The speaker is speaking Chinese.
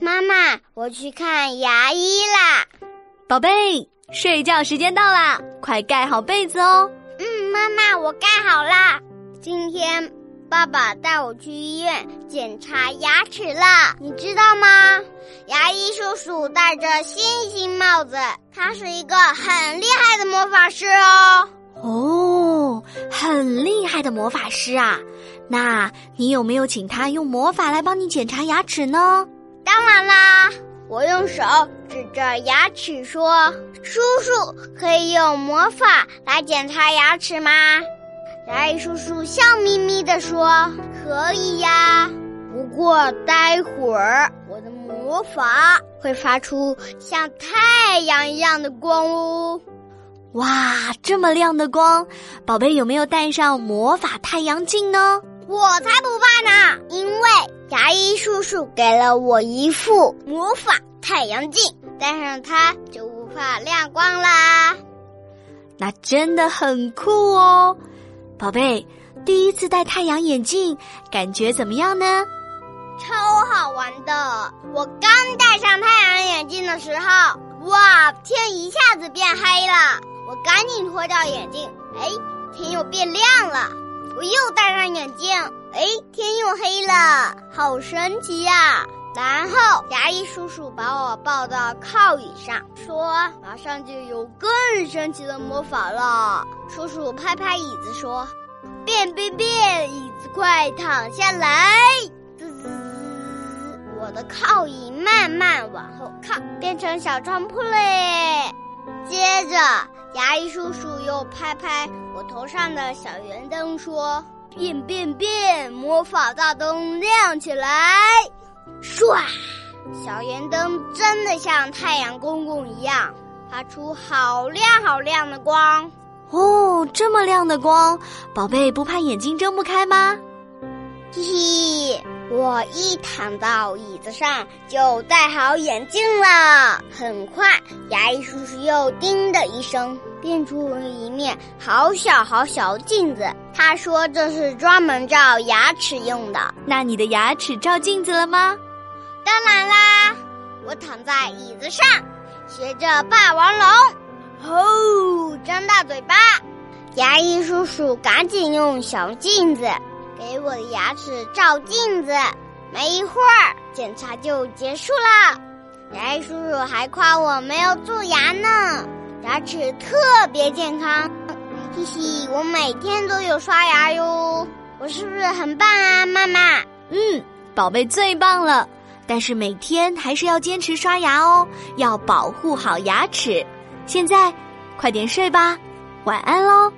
妈妈，我去看牙医啦。宝贝，睡觉时间到啦，快盖好被子哦。嗯，妈妈，我盖好啦。今天爸爸带我去医院检查牙齿了，你知道吗？牙医叔叔戴着星星帽子，他是一个很厉害的魔法师哦。哦，很厉害的魔法师啊！那你有没有请他用魔法来帮你检查牙齿呢？当然啦，我用手指着牙齿说：“叔叔，可以用魔法来检查牙齿吗？”牙医叔叔笑眯眯地说：“可以呀，不过待会儿我的魔法会发出像太阳一样的光哦。”哇，这么亮的光，宝贝有没有戴上魔法太阳镜呢？我才不怕呢，因为牙医叔叔给了我一副魔法太阳镜，戴上它就不怕亮光啦。那真的很酷哦，宝贝，第一次戴太阳眼镜，感觉怎么样呢？超好玩的！我刚戴上太阳眼镜的时候，哇，天一下子变黑了，我赶紧脱掉眼镜，哎，天又变亮了。我又戴上眼镜，哎，天又黑了，好神奇呀！然后牙医叔叔把我抱到靠椅上，说：“马上就有更神奇的魔法了。”叔叔拍拍椅子说：“变变变，椅子快躺下来！”滋滋，我的靠椅慢慢往后靠，变成小床铺嘞。接着。牙医叔叔又拍拍我头上的小圆灯，说：“变变变，魔法大灯亮起来！”唰，小圆灯真的像太阳公公一样，发出好亮好亮的光。哦，这么亮的光，宝贝不怕眼睛睁不开吗？嘿嘿，我一躺到椅子上就戴好眼镜了。很快，牙医叔叔又叮的一声变出了一面好小好小的镜子。他说这是专门照牙齿用的。那你的牙齿照镜子了吗？当然啦，我躺在椅子上，学着霸王龙，吼，张大嘴巴。牙医叔叔赶紧用小镜子。给我的牙齿照镜子，没一会儿检查就结束了。牙医叔叔还夸我没有蛀牙呢，牙齿特别健康。嘻嘻，我每天都有刷牙哟，我是不是很棒啊，妈妈？嗯，宝贝最棒了。但是每天还是要坚持刷牙哦，要保护好牙齿。现在，快点睡吧，晚安喽。